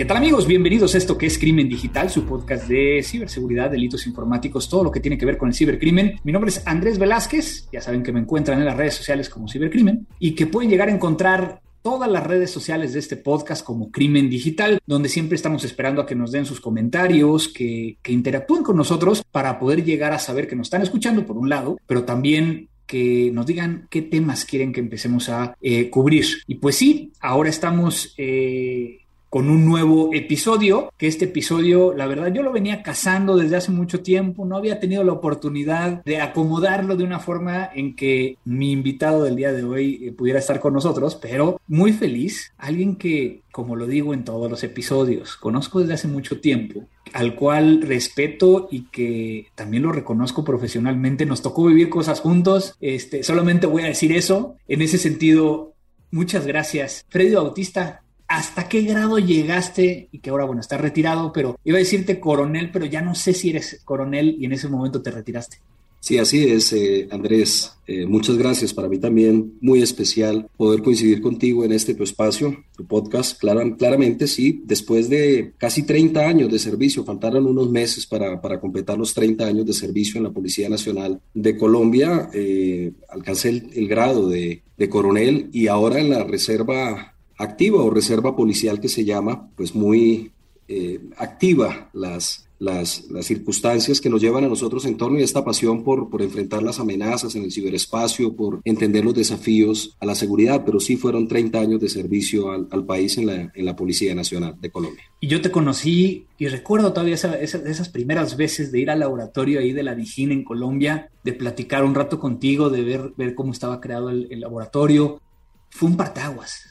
¿Qué tal amigos? Bienvenidos a esto que es Crimen Digital, su podcast de ciberseguridad, delitos informáticos, todo lo que tiene que ver con el cibercrimen. Mi nombre es Andrés Velázquez, ya saben que me encuentran en las redes sociales como cibercrimen y que pueden llegar a encontrar todas las redes sociales de este podcast como Crimen Digital, donde siempre estamos esperando a que nos den sus comentarios, que, interactúen con nosotros para poder llegar a saber que nos están escuchando por un lado, pero también que nos digan qué temas quieren que empecemos a eh, cubrir. Y pues sí, ahora estamos eh, con un nuevo episodio, que este episodio, la verdad, yo lo venía cazando desde hace mucho tiempo, no había tenido la oportunidad de acomodarlo de una forma en que mi invitado del día de hoy eh, pudiera estar con nosotros, pero muy feliz, alguien que, como lo digo en todos los episodios, conozco desde hace mucho tiempo, al cual respeto y que también lo reconozco profesionalmente, nos tocó vivir cosas juntos, este, solamente voy a decir eso, en ese sentido, muchas gracias. Freddy Bautista, ¿hasta qué grado llegaste? Y que ahora, bueno, estás retirado, pero iba a decirte coronel, pero ya no sé si eres coronel y en ese momento te retiraste. Sí, así es, eh, Andrés. Eh, muchas gracias. Para mí también muy especial poder coincidir contigo en este tu espacio, tu podcast. claramente, sí, después de casi 30 años de servicio, faltaron unos meses para, completar los 30 años de servicio en la Policía Nacional de Colombia. Eh, alcancé el, grado de coronel y ahora en la Reserva activa o reserva policial que se llama, pues muy eh, activa las, las, las, circunstancias que nos llevan a nosotros en torno a esta pasión por, por enfrentar las amenazas en el ciberespacio, por entender los desafíos a la seguridad, pero sí fueron 30 años de servicio al, al país en la, en la, Policía Nacional de Colombia. Y yo te conocí y recuerdo todavía esa, esas primeras veces de ir al laboratorio ahí de la Vigina en Colombia, de platicar un rato contigo, de ver, ver cómo estaba creado el, el laboratorio. Fue un partaguas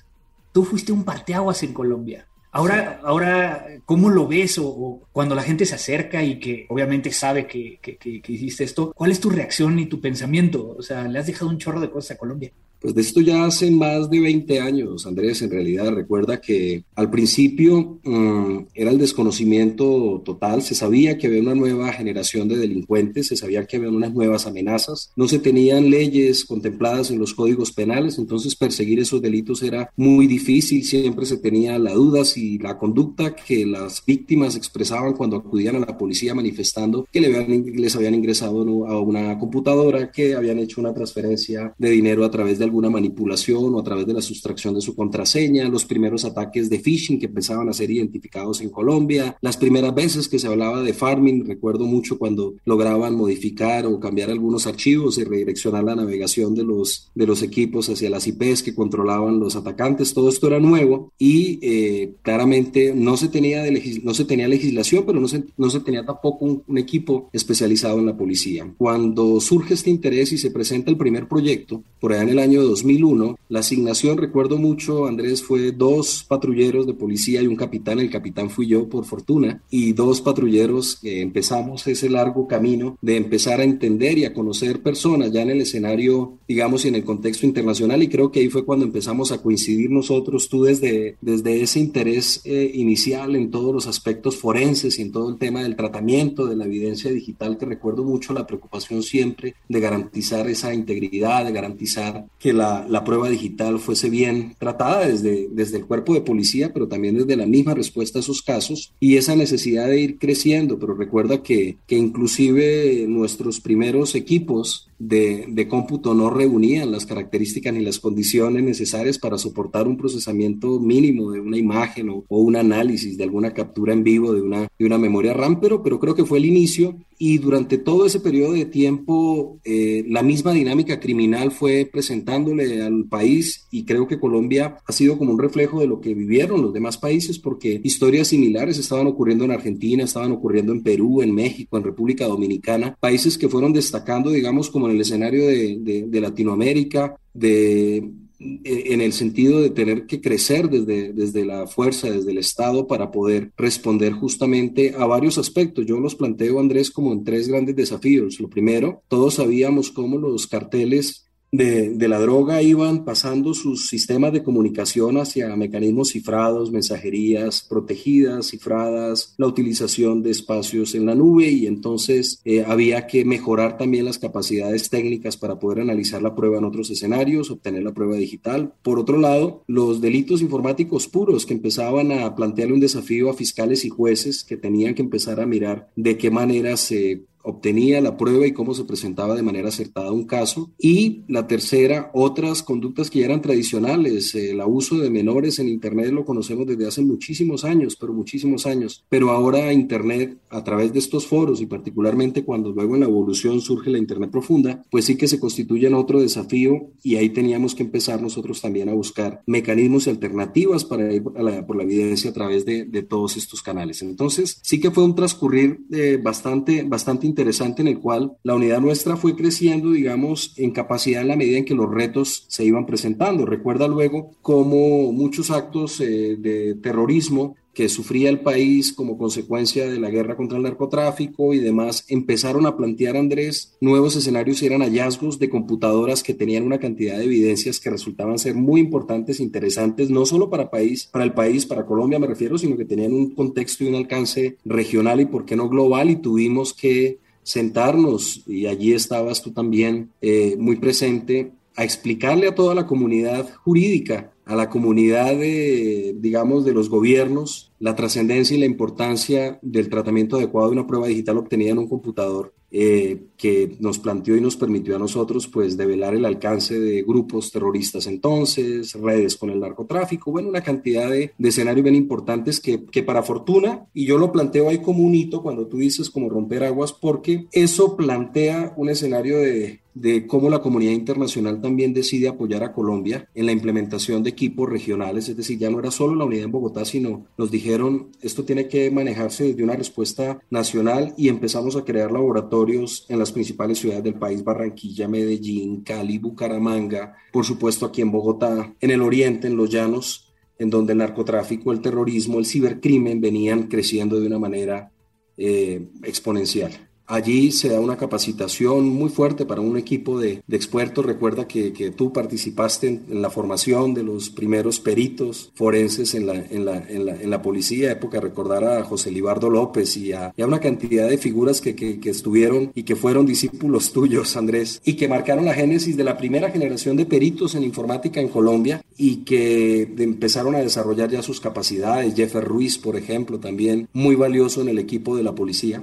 tú fuiste un parteaguas en Colombia. Ahora, ahora, ¿cómo lo ves? O, cuando la gente se acerca y que obviamente sabe que, que, que, hiciste esto, ¿cuál es tu reacción y tu pensamiento? O sea, le has dejado un chorro de cosas a Colombia. Pues de esto ya hace más de 20 años, Andrés, en realidad. Recuerda que al principio mm, era el desconocimiento total, se sabía que había una nueva generación de delincuentes, se sabía que había unas nuevas amenazas, no se tenían leyes contempladas en los códigos penales, entonces perseguir esos delitos era muy difícil, siempre se tenía la duda si la conducta que las víctimas expresaban cuando acudían a la policía manifestando que les habían ingresado a una computadora, que habían hecho una transferencia de dinero a través de alguna manipulación o a través de la sustracción de su contraseña, los primeros ataques de phishing que empezaban a ser identificados en Colombia, las primeras veces que se hablaba de farming, recuerdo mucho cuando lograban modificar o cambiar algunos archivos y redireccionar la navegación de los, de los equipos hacia las IPs que controlaban los atacantes, todo esto era nuevo y eh, claramente no se tenía, de no se tenía legislación, pero no se, no se tenía tampoco un, un equipo especializado en la policía. Cuando surge este interés y se presenta el primer proyecto, por allá en el año 2001. La asignación, recuerdo mucho, Andrés, fue dos patrulleros de policía y un capitán. El capitán fui yo, por fortuna, y dos patrulleros que empezamos ese largo camino de empezar a entender y a conocer personas ya en el escenario, digamos, y en el contexto internacional. Y creo que ahí fue cuando empezamos a coincidir nosotros, tú desde, desde ese interés eh, inicial en todos los aspectos forenses y en todo el tema del tratamiento de la evidencia digital, que recuerdo mucho la preocupación siempre de garantizar esa integridad, de garantizar que la, prueba digital fuese bien tratada desde, desde el cuerpo de policía, pero también desde la misma respuesta a esos casos y esa necesidad de ir creciendo. Pero recuerda que, que inclusive nuestros primeros equipos de, de, cómputo no reunían las características ni las condiciones necesarias para soportar un procesamiento mínimo de una imagen o, un análisis de alguna captura en vivo de una, de una memoria RAM, pero, pero creo que fue el inicio y durante todo ese periodo de tiempo eh, la misma dinámica criminal fue presentándole al país y creo que Colombia ha sido como un reflejo de lo que vivieron los demás países porque historias similares estaban ocurriendo en Argentina, estaban ocurriendo en Perú, en México, en República Dominicana, países que fueron destacando, digamos, como en el escenario de, de Latinoamérica, de eh, en el sentido de tener que crecer desde, desde la fuerza, desde el Estado, para poder responder justamente a varios aspectos. Yo los planteo, Andrés, como en tres grandes desafíos. Lo primero, todos sabíamos cómo los carteles de, la droga iban pasando sus sistemas de comunicación hacia mecanismos cifrados, mensajerías protegidas, cifradas, la utilización de espacios en la nube y entonces eh, había que mejorar también las capacidades técnicas para poder analizar la prueba en otros escenarios, obtener la prueba digital. Por otro lado, los delitos informáticos puros que empezaban a plantearle un desafío a fiscales y jueces que tenían que empezar a mirar de qué manera se obtenía la prueba y cómo se presentaba de manera acertada un caso. Y la tercera, otras conductas que ya eran tradicionales. El abuso de menores en Internet lo conocemos desde hace muchísimos años, pero muchísimos años. Pero ahora Internet, a través de estos foros y particularmente cuando luego en la evolución surge la Internet profunda, pues sí que se constituye en otro desafío y ahí teníamos que empezar nosotros también a buscar mecanismos y alternativas para ir por la, evidencia a través de, todos estos canales. Entonces, sí que fue un transcurrir eh, bastante, bastante interesante en el cual la unidad nuestra fue creciendo, digamos, en capacidad en la medida en que los retos se iban presentando. Recuerda luego cómo muchos actos eh, de terrorismo que sufría el país como consecuencia de la guerra contra el narcotráfico y demás, empezaron a plantear, Andrés, nuevos escenarios y eran hallazgos de computadoras que tenían una cantidad de evidencias que resultaban ser muy importantes, interesantes, no solo para, país, para el país, para Colombia me refiero, sino que tenían un contexto y un alcance regional y, por qué no, global, y tuvimos que sentarnos, y allí estabas tú también eh, muy presente, a explicarle a toda la comunidad jurídica, a la comunidad de, digamos, de los gobiernos, la trascendencia y la importancia del tratamiento adecuado de una prueba digital obtenida en un computador eh, que nos planteó y nos permitió a nosotros pues develar el alcance de grupos terroristas entonces, redes con el narcotráfico, bueno, una cantidad de, escenarios bien importantes que, que, para fortuna, y yo lo planteo ahí como un hito cuando tú dices como romper aguas, porque eso plantea un escenario de, de cómo la comunidad internacional también decide apoyar a Colombia en la implementación de equipos regionales, es decir, ya no era solo la unidad en Bogotá, sino nos dijeron, esto tiene que manejarse desde una respuesta nacional y empezamos a crear laboratorios en las principales ciudades del país, Barranquilla, Medellín, Cali, Bucaramanga, por supuesto aquí en Bogotá, en el oriente, en los llanos, en donde el narcotráfico, el terrorismo, el cibercrimen venían creciendo de una manera eh, exponencial. Allí se da una capacitación muy fuerte para un equipo de, expertos. Recuerda que, tú participaste en, la formación de los primeros peritos forenses en la, en la, en policía, época recordar a José Libardo López y a, una cantidad de figuras que, que, estuvieron y que fueron discípulos tuyos, Andrés, y que marcaron la génesis de la primera generación de peritos en informática en Colombia y que empezaron a desarrollar ya sus capacidades. Jeffer Ruiz, por ejemplo, también muy valioso en el equipo de la policía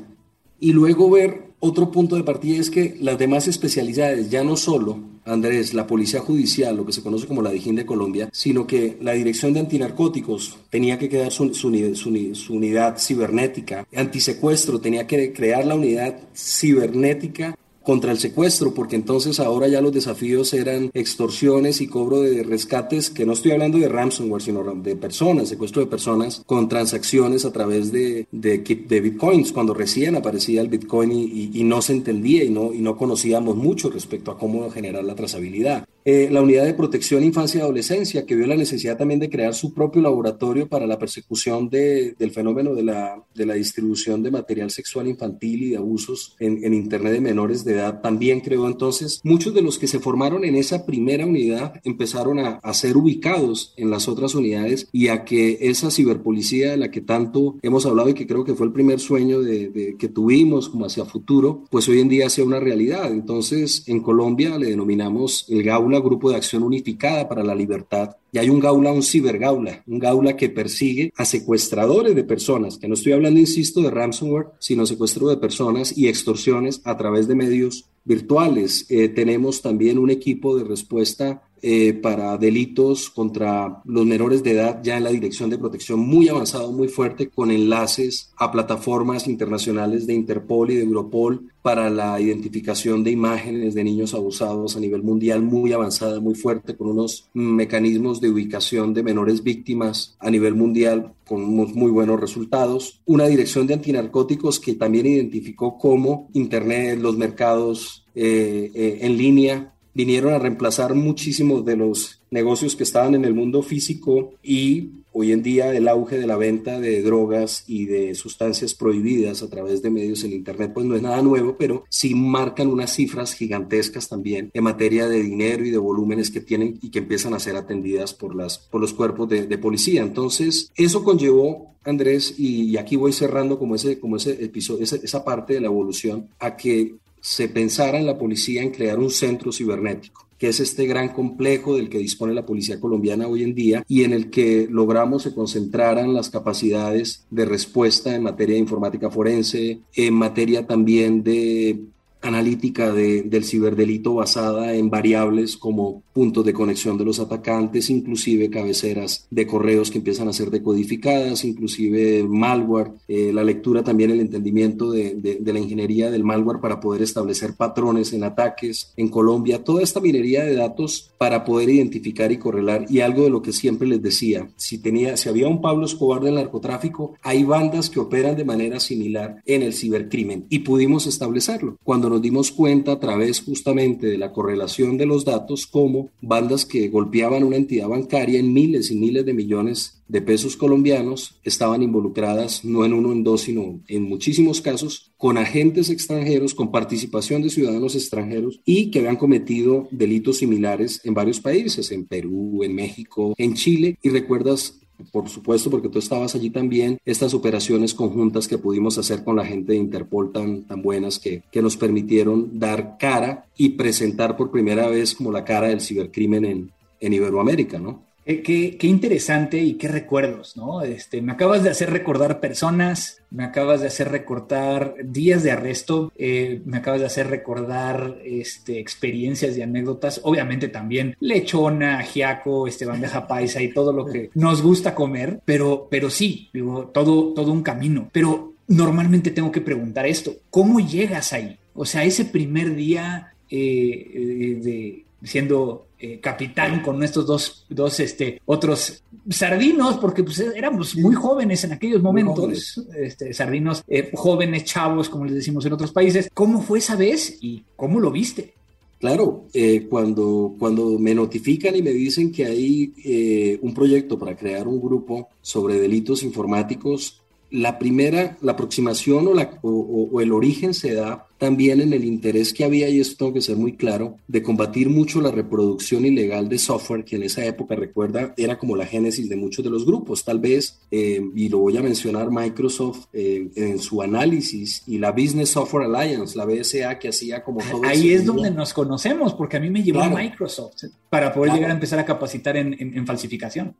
y luego ver otro punto de partida es que las demás especialidades, ya no solo, Andrés, la Policía Judicial, lo que se conoce como la DIJÍN de Colombia, sino que la Dirección de Antinarcóticos tenía que quedar su, su unidad cibernética, antisecuestro tenía que crear la unidad cibernética contra el secuestro, porque entonces ahora ya los desafíos eran extorsiones y cobro de rescates, que no estoy hablando de ransomware, sino de personas, secuestro de personas con transacciones a través de, de, bitcoins, cuando recién aparecía el bitcoin y, y, no se entendía y no, y no conocíamos mucho respecto a cómo generar la trazabilidad. Eh, la Unidad de Protección Infancia y Adolescencia, que vio la necesidad también de crear su propio laboratorio para la persecución de, del fenómeno de la, de la, distribución de material sexual infantil y de abusos en, en, Internet de menores de también creó entonces. Muchos de los que se formaron en esa primera unidad empezaron a, a ser ubicados en las otras unidades y a que esa ciberpolicía de la que tanto hemos hablado y que creo que fue el primer sueño de, de, que tuvimos como hacia futuro, pues hoy en día sea una realidad. Entonces, en Colombia le denominamos el GAULA Grupo de Acción Unificada para la Libertad, y hay un gaula, un cibergaula, un gaula que persigue a secuestradores de personas, que no estoy hablando, insisto, de ransomware, sino secuestro de personas y extorsiones a través de medios virtuales. Eh, tenemos también un equipo de respuesta eh, para delitos contra los menores de edad ya en la Dirección de Protección muy avanzado, muy fuerte, con enlaces a plataformas internacionales de Interpol y de Europol para la identificación de imágenes de niños abusados a nivel mundial muy avanzada, muy fuerte, con unos mecanismos de ubicación de menores víctimas a nivel mundial con muy buenos resultados. Una dirección de antinarcóticos que también identificó cómo Internet, los mercados eh, eh, en línea vinieron a reemplazar muchísimos de los negocios que estaban en el mundo físico y hoy en día el auge de la venta de drogas y de sustancias prohibidas a través de medios en Internet pues no es nada nuevo, pero sí marcan unas cifras gigantescas también en materia de dinero y de volúmenes que tienen y que empiezan a ser atendidas por, las, por los cuerpos de, policía. Entonces, eso conllevó Andrés, y, aquí voy cerrando como ese, como ese episodio, esa parte de la evolución, a que se pensara en la policía en crear un centro cibernético que es este gran complejo del que dispone la policía colombiana hoy en día y en el que logramos se concentraran las capacidades de respuesta en materia de informática forense, en materia también de analítica del ciberdelito basada en variables como puntos de conexión de los atacantes, inclusive cabeceras de correos que empiezan a ser decodificadas, inclusive malware, eh, la lectura también, el entendimiento de, de, la ingeniería del malware para poder establecer patrones en ataques en Colombia, toda esta minería de datos para poder identificar y correlar. Y algo de lo que siempre les decía, si, tenía, si había un Pablo Escobar del narcotráfico, hay bandas que operan de manera similar en el cibercrimen y pudimos establecerlo. Cuando nos dimos cuenta a través justamente de la correlación de los datos como bandas que golpeaban una entidad bancaria en miles y miles de millones de pesos colombianos estaban involucradas no en uno, en dos, sino en muchísimos casos con agentes extranjeros, con participación de ciudadanos extranjeros y que habían cometido delitos similares en varios países, en Perú, en México, en Chile. Y recuerdas por supuesto, porque tú estabas allí también, estas operaciones conjuntas que pudimos hacer con la gente de Interpol tan, tan buenas que, que nos permitieron dar cara y presentar por primera vez como la cara del cibercrimen en, en Iberoamérica, ¿no? Qué, interesante y qué recuerdos, ¿no? Este, me acabas de hacer recordar personas, me acabas de hacer recordar días de arresto, eh, me acabas de hacer recordar este, experiencias y anécdotas, obviamente también lechona, ajiaco, este, bandeja paisa y todo lo que nos gusta comer, pero, pero sí, digo, todo, todo un camino. Pero normalmente tengo que preguntar esto, ¿cómo llegas ahí? O sea, ese primer día eh, eh, de siendo eh, capitán con estos dos, dos este, otros sardinos, porque pues, éramos muy jóvenes en aquellos momentos, este, sardinos eh, jóvenes, chavos, como les decimos en otros países. ¿Cómo fue esa vez y cómo lo viste? Claro, eh, cuando, cuando me notifican y me dicen que hay un proyecto para crear un grupo sobre delitos informáticos, la primera, la aproximación o, la, o, el origen se da también en el interés que había, y esto tengo que ser muy claro, de combatir mucho la reproducción ilegal de software, que en esa época, recuerda, era como la génesis de muchos de los grupos. Tal vez, eh, y lo voy a mencionar, Microsoft eh, en su análisis y la Business Software Alliance, la BSA, que hacía como todo Ahí es donde nos conocemos, porque a mí me llevó Microsoft para poder llegar a empezar a capacitar en falsificación.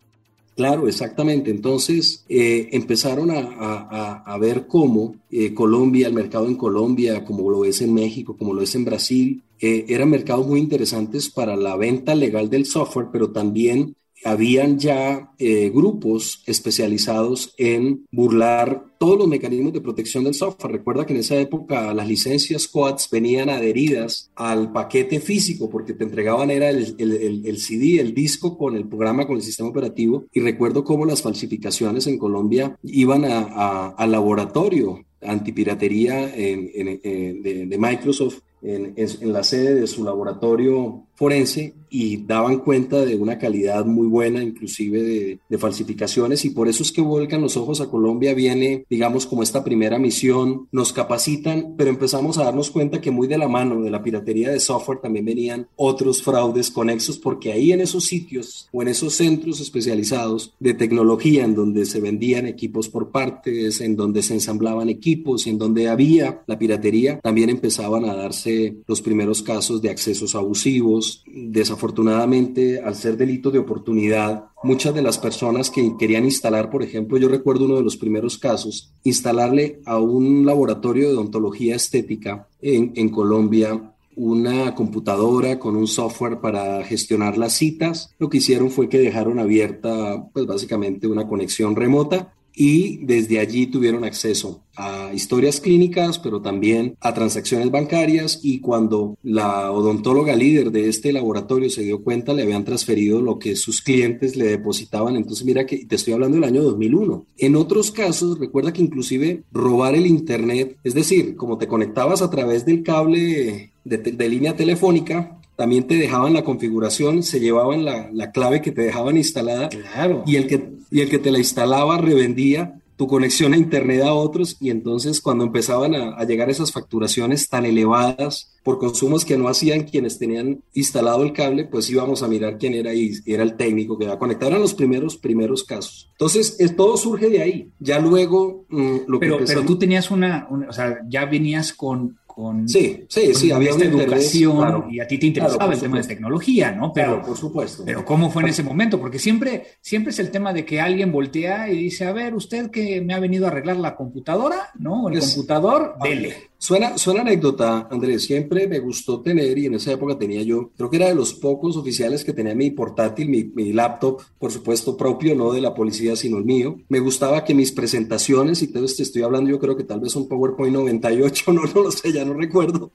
Claro, exactamente. Entonces eh, empezaron a, ver cómo eh, Colombia, el mercado en Colombia, como lo es en México, como lo es en Brasil, eh, eran mercados muy interesantes para la venta legal del software, pero también habían ya eh, grupos especializados en burlar todos los mecanismos de protección del software. Recuerda que en esa época las licencias COATS venían adheridas al paquete físico porque te entregaban era el, el, CD, el disco con el programa, con el sistema operativo. Y recuerdo cómo las falsificaciones en Colombia iban al laboratorio antipiratería de, de Microsoft en, en, la sede de su laboratorio forense y daban cuenta de una calidad muy buena, inclusive de, falsificaciones, y por eso es que vuelcan los ojos a Colombia, viene, digamos, como esta primera misión, nos capacitan, pero empezamos a darnos cuenta que muy de la mano de la piratería de software también venían otros fraudes conexos, porque ahí en esos sitios o en esos centros especializados de tecnología, en donde se vendían equipos por partes, en donde se ensamblaban equipos, en donde había la piratería, también empezaban a darse los primeros casos de accesos abusivos, desafortunadamente, al ser delito de oportunidad, muchas de las personas que querían instalar, por ejemplo, yo recuerdo uno de los primeros casos, instalarle a un laboratorio de odontología estética en, en Colombia una computadora con un software para gestionar las citas. Lo que hicieron fue que dejaron abierta, pues básicamente una conexión remota y desde allí tuvieron acceso a historias clínicas, pero también a transacciones bancarias y cuando la odontóloga líder de este laboratorio se dio cuenta, le habían transferido lo que sus clientes le depositaban. Entonces, mira que te estoy hablando del año 2001. En otros casos, recuerda que inclusive robar el Internet, es decir, como te conectabas a través del cable de, de línea telefónica, también te dejaban la configuración, se llevaban la, la clave que te dejaban instalada claro. y, el que, y el que te la instalaba revendía tu conexión a Internet a otros y entonces cuando empezaban a, llegar esas facturaciones tan elevadas por consumos que no hacían quienes tenían instalado el cable, pues íbamos a mirar quién era y era el técnico que iba a conectar. Eran los primeros, primeros casos. Entonces, todo surge de ahí. Ya luego mm, lo que pero, pero tú tenías una, una, o sea, ya venías con sí, sí, sí, había esta educación y a ti te interesaba el tema de tecnología, ¿no? Pero, por supuesto. Pero ¿cómo fue en ese momento? Porque siempre, siempre es el tema de que alguien voltea y dice, a ver, usted que me ha venido a arreglar la computadora, ¿no? El computador, dele. Suena, suena anécdota, Andrés. Siempre me gustó tener, y en esa época tenía yo, creo que era de los pocos oficiales que tenía mi portátil, mi, mi, laptop, por supuesto propio, no de la policía, sino el mío. Me gustaba que mis presentaciones, y esto estoy hablando, yo creo que tal vez un PowerPoint 98, no, no lo sé, ya no recuerdo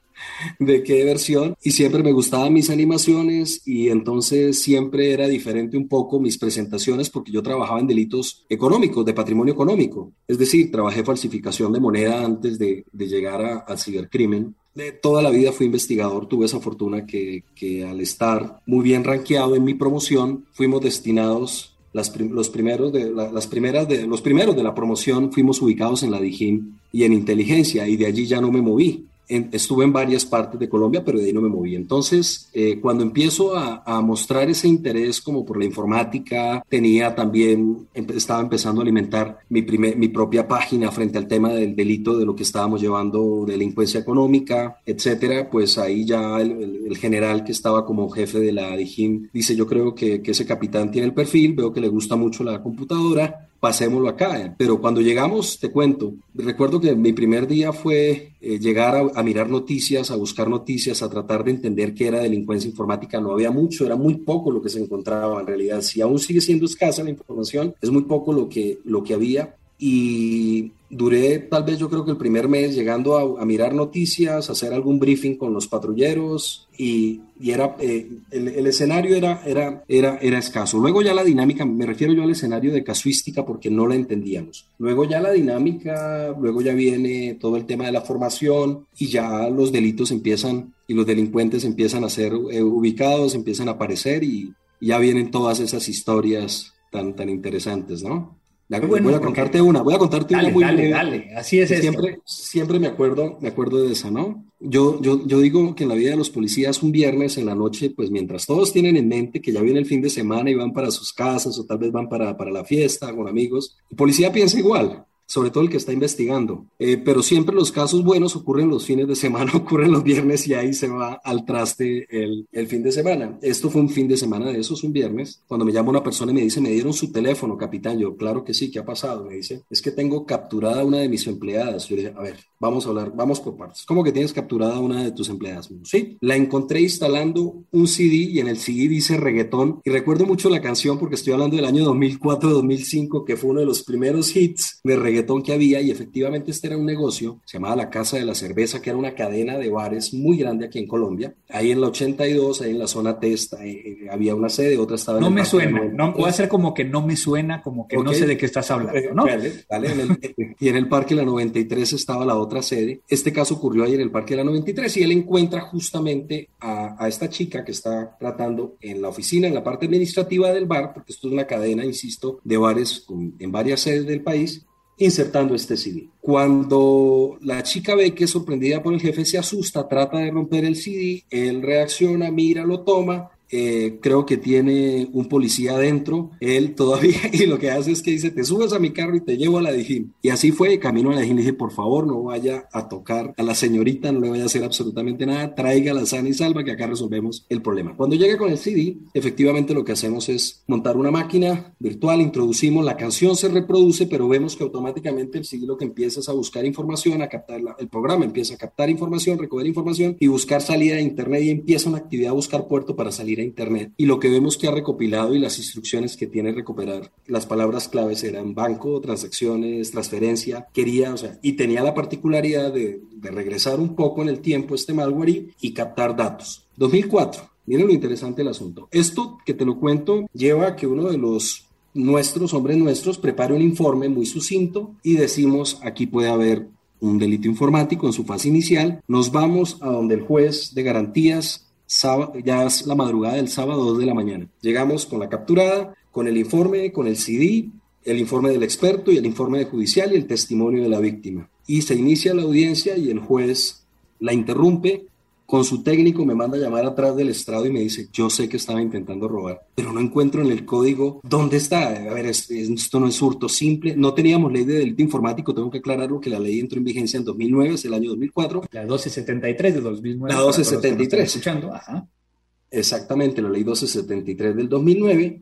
de qué versión. Y siempre me gustaban mis animaciones, y entonces siempre era diferente un poco mis presentaciones, porque yo trabajaba en delitos económicos, de patrimonio económico. Es decir, trabajé falsificación de moneda antes de, llegar a al cibercrimen. De toda la vida fui investigador, tuve esa fortuna que, que al estar muy bien rankeado en mi promoción, fuimos destinados, los, primeros de, las primeras de, los primeros de la promoción fuimos ubicados en la DIGIN y en inteligencia, y de allí ya no me moví estuve en varias partes de Colombia, pero de ahí no me moví. Entonces, eh, cuando empiezo a, mostrar ese interés como por la informática, tenía también, estaba empezando a alimentar mi, propia página frente al tema del delito de lo que estábamos llevando, delincuencia económica, etcétera, pues ahí ya el, general que estaba como jefe de la DIJIM dice, yo creo que ese capitán tiene el perfil, veo que le gusta mucho la computadora, pasémoslo acá. Pero cuando llegamos, te cuento, recuerdo que mi primer día fue eh, llegar a, mirar noticias, a buscar noticias, a tratar de entender qué era delincuencia informática. No había mucho, era muy poco lo que se encontraba en realidad. Si aún sigue siendo escasa la información, es muy poco lo que, lo que había. Y duré tal vez yo creo que el primer mes llegando a, mirar noticias, hacer algún briefing con los patrulleros y, y era, eh, el, escenario era, era, era, escaso. Luego ya la dinámica, me refiero yo al escenario de casuística porque no la entendíamos. Luego ya la dinámica, luego ya viene todo el tema de la formación y ya los delitos empiezan y los delincuentes empiezan a ser eh, ubicados, empiezan a aparecer y ya vienen todas esas historias tan, tan interesantes, ¿no? Voy a contarte una, voy a contarte una muy Dale, dale, así es siempre, Siempre me acuerdo, me acuerdo de esa, ¿no? Yo, yo, yo digo que en la vida de los policías un viernes en la noche, pues mientras todos tienen en mente que ya viene el fin de semana y van para sus casas o tal vez van para, para la fiesta con amigos, el policía piensa igual sobre todo el que está investigando. Eh, pero siempre los casos buenos ocurren los fines de semana, ocurren los viernes y ahí se va al traste el, el, fin de semana. Esto fue un fin de semana de esos, un viernes, cuando me llama una persona y me dice, me dieron su teléfono, capitán. Yo, claro que sí, ¿qué ha pasado? Me dice, es que tengo capturada una de mis empleadas. Yo le dije, a ver, vamos a hablar, vamos por partes. ¿Cómo que tienes capturada una de tus empleadas? Sí, la encontré instalando un CD y en el CD dice reggaetón. Y recuerdo mucho la canción porque estoy hablando del año 2004-2005, que fue uno de los primeros hits de reggaetón que había y efectivamente este era un negocio, se llamaba la Casa de la Cerveza, que era una cadena de bares muy grande aquí en Colombia. Ahí en la 82, ahí en la zona testa, eh, eh, había una sede, otra estaba en No me suena, no, puede ser como que no me suena, como que no sé de qué estás hablando, ¿no? Vale, vale, y en el Parque La 93 estaba la otra sede. Este caso ocurrió ahí en el Parque La 93 y él encuentra justamente a, a esta chica que está tratando en la oficina, en la parte administrativa del bar, porque esto es una cadena, insisto, de bares en varias sedes del país, insertando este CD. Cuando la chica ve que es sorprendida por el jefe, se asusta, trata de romper el CD, él reacciona, mira, lo toma eh, creo que tiene un policía adentro, él todavía, y lo que hace es que dice, te subes a mi carro y te llevo a la Dijín. Y así fue, camino a la Dijín, dije, por favor, no vaya a tocar a la señorita, no le vaya a hacer absolutamente nada, traiga la sana y salva, que acá resolvemos el problema. Cuando llega con el CD, efectivamente lo que hacemos es montar una máquina virtual, introducimos, la canción se reproduce, pero vemos que automáticamente el CD lo que empieza es a buscar información, a captar, el programa empieza a captar información, recoger información y buscar salida de Internet y empieza una actividad a buscar puerto para salir Internet y lo que vemos que ha recopilado y las instrucciones que tiene recuperar, las palabras claves eran banco, transacciones, transferencia, quería, o sea, y tenía la particularidad de, regresar un poco en el tiempo este malware y captar datos. 2004, miren lo interesante del asunto. Esto que te lo cuento lleva a que uno de los nuestros, hombres nuestros, prepare un informe muy sucinto y decimos aquí puede haber un delito informático en su fase inicial. Nos vamos a donde el juez de garantías ya es la madrugada del sábado 2 de la mañana. Llegamos con la capturada, con el informe, con el CD, el informe del experto y el informe judicial y el testimonio de la víctima. Y se inicia la audiencia y el juez la interrumpe con su técnico me manda a llamar atrás del estrado y me dice, yo sé que estaba intentando robar, pero no encuentro en el código dónde está. A ver, esto no es hurto simple. No teníamos ley de delito informático, tengo que aclararlo que la ley entró en vigencia en 2009, es el año 2004. La 1273 de 2009. La 1273. Escuchando, ajá. Exactamente, la ley 1273 del 2009.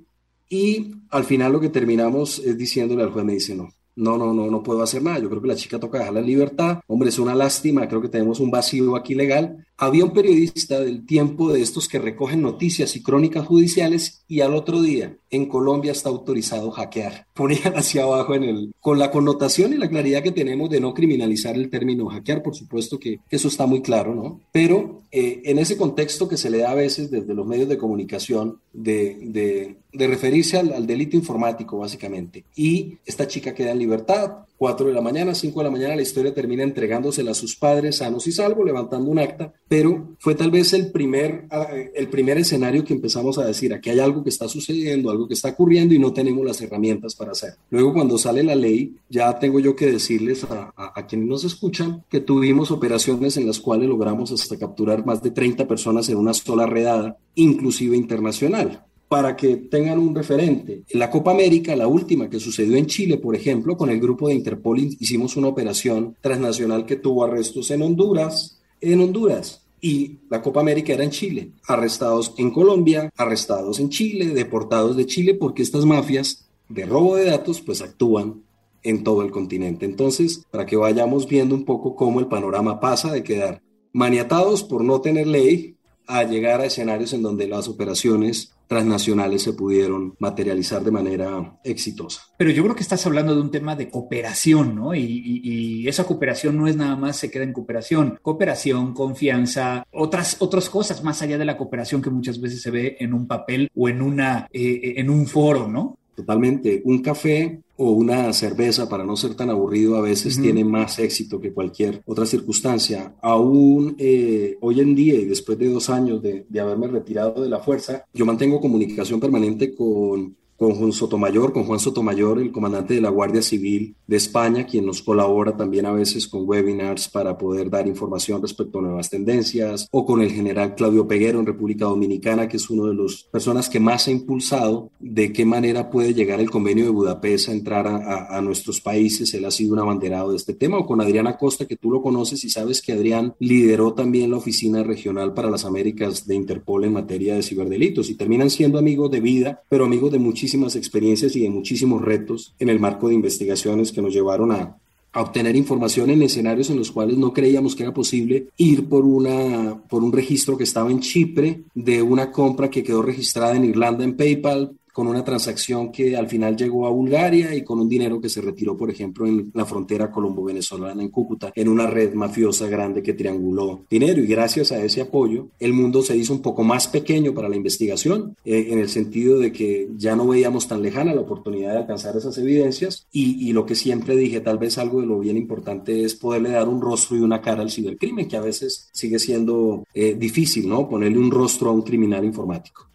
Y al final lo que terminamos es diciéndole al juez, me dice, no, no, no, no, no puedo hacer nada. Yo creo que la chica toca dejarla en libertad. Hombre, es una lástima, creo que tenemos un vacío aquí legal. Había un periodista del tiempo de estos que recogen noticias y crónicas judiciales y al otro día en Colombia está autorizado hackear. Ponían hacia abajo con la connotación y la claridad que tenemos de no criminalizar el término hackear, por supuesto que, eso está muy claro, ¿no? Pero eh, en ese contexto que se le da a veces desde los medios de comunicación de, referirse al delito informático, básicamente. Y esta chica queda en libertad, 4 de la mañana, 5 de la mañana, la historia termina entregándosela a sus padres sanos y salvos, levantando un acta, pero fue tal vez el primer, ah, el primer escenario que empezamos a decir, aquí hay algo que está sucediendo, algo que está ocurriendo y no tenemos las herramientas para hacerlo. Luego cuando sale la ley, ya tengo yo que decirles a, a quienes nos escuchan que tuvimos operaciones en las cuales logramos hasta capturar más de 30 personas en una sola redada, inclusive internacional para que tengan un referente. En la Copa América, la última que sucedió en Chile, por ejemplo, con el grupo de Interpol hicimos una operación transnacional que tuvo arrestos en Honduras, en Honduras. Y la Copa América era en Chile, arrestados en Colombia, arrestados en Chile, deportados de Chile, porque estas mafias de robo de datos pues actúan en todo el continente. Entonces, para que vayamos viendo un poco cómo el panorama pasa de quedar maniatados por no tener ley a llegar a escenarios en donde las operaciones transnacionales se pudieron materializar de manera exitosa. Pero yo creo que estás hablando de un tema de cooperación, ¿no? Y, esa cooperación no es nada más se queda en cooperación, cooperación, confianza, otras, otras cosas más allá de la cooperación que muchas veces se ve en un papel o en, una, eh, en un foro, ¿no? Totalmente. Un café o una cerveza, para no ser tan aburrido, a veces tiene más éxito que cualquier otra circunstancia. Aún eh, hoy en día y después de dos años de, de haberme retirado de la fuerza, yo mantengo comunicación permanente con con Juan Sotomayor, con Juan Sotomayor, el comandante de la Guardia Civil de España, quien nos colabora también a veces con webinars para poder dar información respecto a nuevas tendencias, o con el general Claudio Peguero en República Dominicana, que es uno de las personas que más ha impulsado de qué manera puede llegar el convenio de Budapest a entrar a, a nuestros países. Él ha sido un abanderado de este tema, o con Adrián Acosta, que tú lo conoces y sabes que Adrián lideró también la Oficina Regional para las Américas de Interpol en materia de ciberdelitos, y terminan siendo amigos de vida, pero amigos de muchísimos muchísimas experiencias y de muchísimos retos en el marco de investigaciones que nos llevaron a, obtener información en escenarios en los cuales no creíamos que era posible ir por, una, por un registro que estaba en Chipre de una compra que quedó registrada en Irlanda en PayPal con una transacción que al final llegó a Bulgaria y con un dinero que se retiró, por ejemplo, en la frontera colombo-venezolana en Cúcuta, en una red mafiosa grande que trianguló dinero. Y gracias a ese apoyo, el mundo se hizo un poco más pequeño para la investigación, eh, en el sentido de que ya no veíamos tan lejana la oportunidad de alcanzar esas evidencias. Y, lo que siempre dije, tal vez algo de lo bien importante es poderle dar un rostro y una cara al cibercrimen, que a veces sigue siendo eh, difícil, ¿no? Ponerle un rostro a un criminal informático.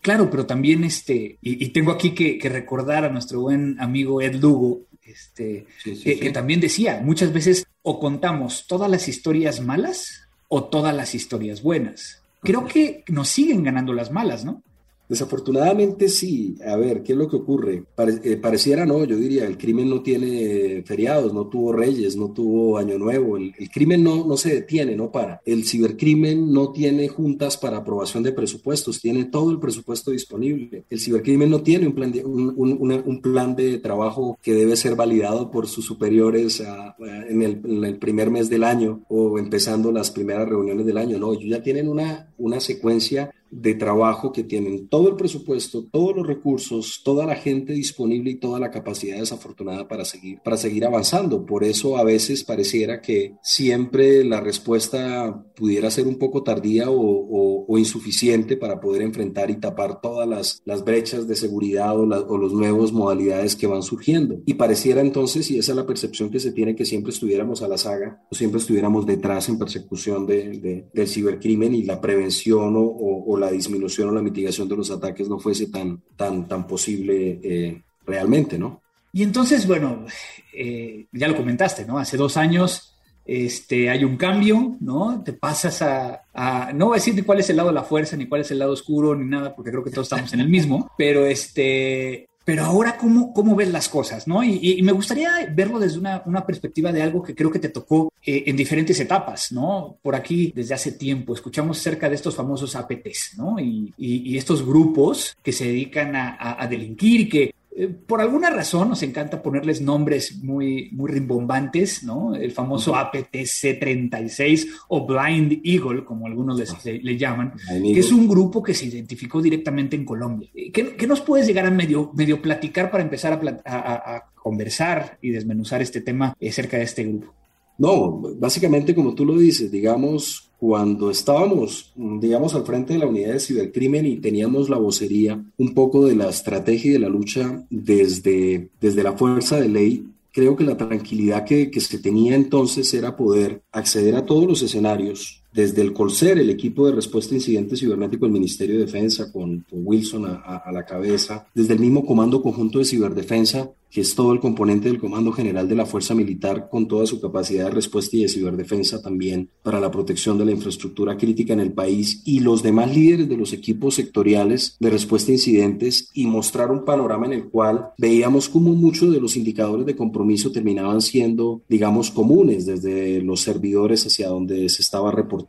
Claro, pero también este, y, tengo aquí que, recordar a nuestro buen amigo Ed Lugo, este, que, también decía, muchas veces o contamos todas las historias malas o todas las historias buenas. Creo que nos siguen ganando las malas, ¿no? Desafortunadamente sí. A ver, ¿qué es lo que ocurre? Eh, pareciera no, yo diría, el crimen no tiene feriados, no tuvo reyes, no tuvo año nuevo, el, crimen no, no se detiene, no para. El cibercrimen no tiene juntas para aprobación de presupuestos, tiene todo el presupuesto disponible. El cibercrimen no tiene un plan de, un, plan de trabajo que debe ser validado por sus superiores en, el, en, el, primer mes del año o empezando las primeras reuniones del año, no, ellos ya tienen una, una secuencia de trabajo que tienen todo el presupuesto, todos los recursos, toda la gente disponible y toda la capacidad desafortunada para seguir, para seguir avanzando. Por eso a veces pareciera que siempre la respuesta pudiera ser un poco tardía o, insuficiente para poder enfrentar y tapar todas las, brechas de seguridad o, las o los nuevos modalidades que van surgiendo. Y pareciera entonces, y esa es la percepción que se tiene, que siempre estuviéramos a la saga o siempre estuviéramos detrás en persecución de, del cibercrimen y la prevención o, o, la disminución o la mitigación de los ataques no fuese tan, tan, tan posible eh, realmente, ¿no? Y entonces, bueno, eh, ya lo comentaste, ¿no? Hace dos años este, hay un cambio, ¿no? Te pasas a, a, no voy a decir cuál es el lado de la fuerza, ni cuál es el lado oscuro, ni nada, porque creo que todos estamos en el mismo, pero este, pero ahora, ¿cómo, cómo ves las cosas? ¿no? Y, me gustaría verlo desde una, una, perspectiva de algo que creo que te tocó eh, en diferentes etapas, ¿no? Por aquí, desde hace tiempo, escuchamos acerca de estos famosos APTs, ¿no? Y, estos grupos que se dedican a, a, a delinquir y que por alguna razón nos encanta ponerles nombres muy, muy rimbombantes, ¿no? El famoso APTC-36 o Blind Eagle, como algunos le, llaman, que es un grupo que se identificó directamente en Colombia. Eh, ¿Qué, nos puedes llegar a medio, medio platicar para empezar a, conversar y desmenuzar este tema acerca de este grupo? No, básicamente como tú lo dices, digamos, cuando estábamos, digamos, al frente de la unidad de cibercrimen y teníamos la vocería un poco de la estrategia y de la lucha desde, desde la fuerza de ley, creo que la tranquilidad que, que se tenía entonces era poder acceder a todos los escenarios, desde el Colser, el equipo de respuesta a incidentes cibernéticos del Ministerio de Defensa, con, Wilson a, la cabeza, desde el mismo Comando Conjunto de Ciberdefensa, que es todo el componente del Comando General de la Fuerza Militar con toda su capacidad de respuesta y de ciberdefensa también para la protección de la infraestructura crítica en el país y los demás líderes de los equipos sectoriales de respuesta a incidentes y mostrar un panorama en el cual veíamos como muchos de los indicadores de compromiso terminaban siendo, digamos, comunes desde los servidores hacia donde se estaba reportando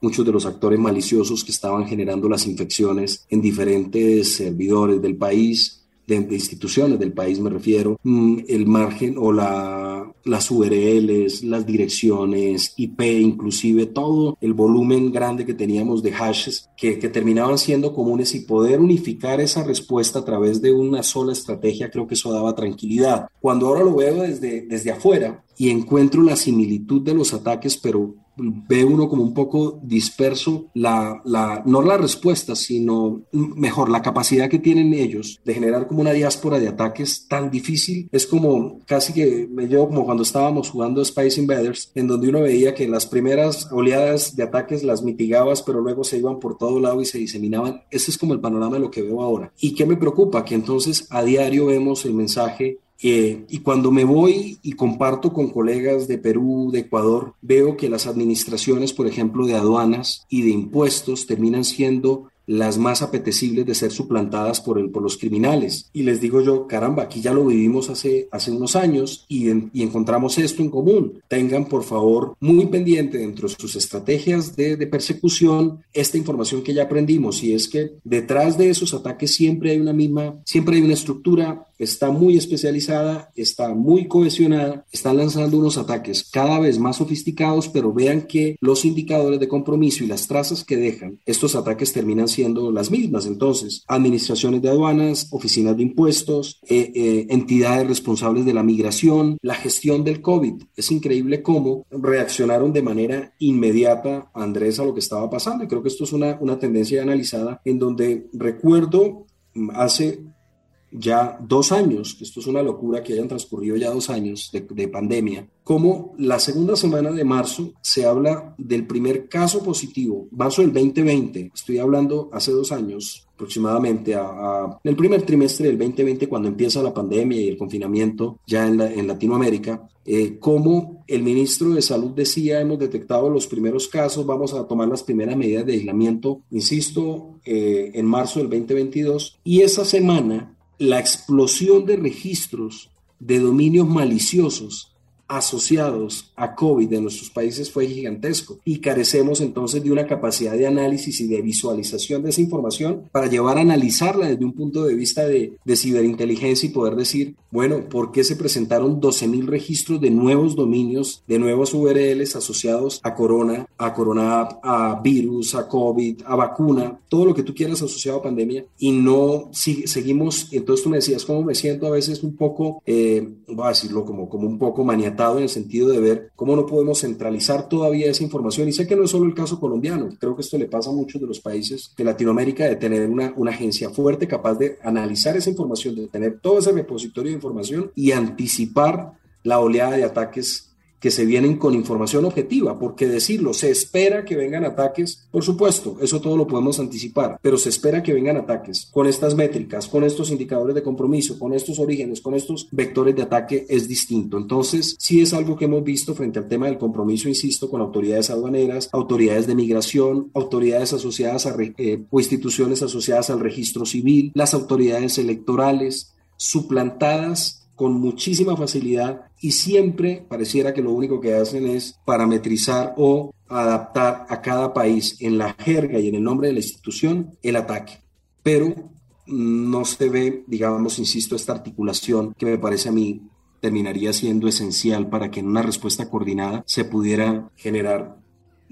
muchos de los actores maliciosos que estaban generando las infecciones en diferentes servidores del país de, instituciones del país me refiero, mm, el margen o la, las URLs, las direcciones, IP, inclusive todo el volumen grande que teníamos de hashes que, que terminaban siendo comunes y poder unificar esa respuesta a través de una sola estrategia, creo que eso daba tranquilidad. Cuando ahora lo veo desde, desde afuera y encuentro la similitud de los ataques, pero ve uno como un poco disperso la, la, no la respuesta, sino mejor la capacidad que tienen ellos de generar como una diáspora de ataques tan difícil. Es como casi que me llevo como cuando estábamos jugando Space Invaders, en donde uno veía que las primeras oleadas de ataques las mitigabas, pero luego se iban por todo lado y se diseminaban. Este es como el panorama de lo que veo ahora. ¿Y qué me preocupa? Que entonces a diario vemos el mensaje eh, y cuando me voy y comparto con colegas de Perú, de Ecuador, veo que las administraciones, por ejemplo, de aduanas y de impuestos terminan siendo las más apetecibles de ser suplantadas por, el, por los criminales. Y les digo yo, caramba, aquí ya lo vivimos hace, hace unos años y, y encontramos esto en común. Tengan, por favor, muy pendiente dentro de sus estrategias de, de, persecución esta información que ya aprendimos y es que detrás de esos ataques siempre hay una misma, siempre hay una estructura, está muy especializada, está muy cohesionada, están lanzando unos ataques cada vez más sofisticados, pero vean que los indicadores de compromiso y las trazas que dejan estos ataques terminan siendo las mismas. Entonces, administraciones de aduanas, oficinas de impuestos, eh, eh, entidades responsables de la migración, la gestión del COVID. Es increíble cómo reaccionaron de manera inmediata, Andrés, a lo que estaba pasando. Y creo que esto es una, una tendencia analizada en donde recuerdo mm, hace ya dos años, esto es una locura que hayan transcurrido ya dos años de, de, pandemia, como la segunda semana de marzo se habla del primer caso positivo, marzo del 2020, estoy hablando hace dos años aproximadamente, a, en el primer trimestre del 2020, cuando empieza la pandemia y el confinamiento ya en, en Latinoamérica, eh, como el ministro de Salud decía, hemos detectado los primeros casos, vamos a tomar las primeras medidas de aislamiento, insisto, eh, en marzo del 2022, y esa semana la explosión de registros de dominios maliciosos asociados a COVID en nuestros países fue gigantesco. Y carecemos entonces de una capacidad de análisis y de visualización de esa información para llevar a analizarla desde un punto de vista de, de ciberinteligencia y poder decir, bueno, ¿por qué se presentaron 12 mil registros de nuevos dominios, de nuevos URLs asociados a corona, a corona, a virus, a COVID, a vacuna, todo lo que tú quieras asociado a pandemia y no si, seguimos, entonces tú me decías cómo me siento a veces un poco, eh, voy a decirlo como, como un poco maniatado en el sentido de ver cómo no podemos centralizar todavía esa información. Y sé que no es solo el caso colombiano, creo que esto le pasa a muchos de los países de Latinoamérica de tener una, una agencia fuerte capaz de analizar esa información, de tener todo ese repositorio de información y anticipar la oleada de ataques que se vienen con información objetiva, porque decirlo, se espera que vengan ataques, por supuesto, eso todo lo podemos anticipar, pero se espera que vengan ataques con estas métricas, con estos indicadores de compromiso, con estos orígenes, con estos vectores de ataque es distinto. Entonces, sí es algo que hemos visto frente al tema del compromiso, insisto, con autoridades aduaneras, autoridades de migración, autoridades asociadas a eh, o instituciones asociadas al registro civil, las autoridades electorales, suplantadas con muchísima facilidad y siempre pareciera que lo único que hacen es parametrizar o adaptar a cada país en la jerga y en el nombre de la institución el ataque. Pero no se ve, digamos, insisto, esta articulación que me parece a mí terminaría siendo esencial para que en una respuesta coordinada se pudiera generar